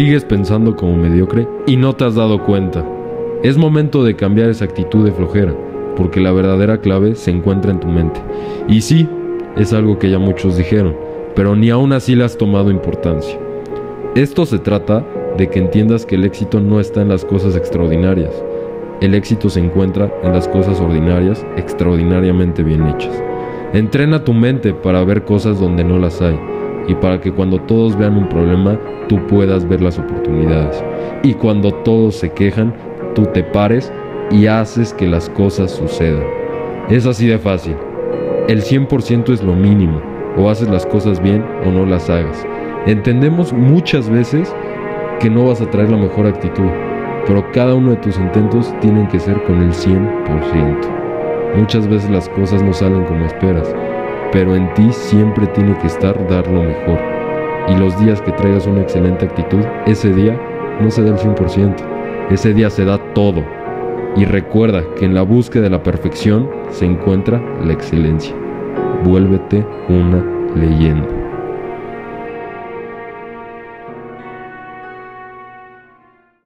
Sigues pensando como mediocre y no te has dado cuenta. Es momento de cambiar esa actitud de flojera, porque la verdadera clave se encuentra en tu mente. Y sí, es algo que ya muchos dijeron, pero ni aún así le has tomado importancia. Esto se trata de que entiendas que el éxito no está en las cosas extraordinarias. El éxito se encuentra en las cosas ordinarias extraordinariamente bien hechas. Entrena tu mente para ver cosas donde no las hay y para que cuando todos vean un problema tú puedas ver las oportunidades. Y cuando todos se quejan, tú te pares y haces que las cosas sucedan. Es así de fácil. El 100% es lo mínimo. O haces las cosas bien o no las hagas. Entendemos muchas veces que no vas a traer la mejor actitud, pero cada uno de tus intentos tienen que ser con el 100%. Muchas veces las cosas no salen como esperas, pero en ti siempre tiene que estar dar lo mejor. Y los días que traigas una excelente actitud, ese día no se da el 100%, ese día se da todo. Y recuerda que en la búsqueda de la perfección se encuentra la excelencia. Vuélvete una leyenda.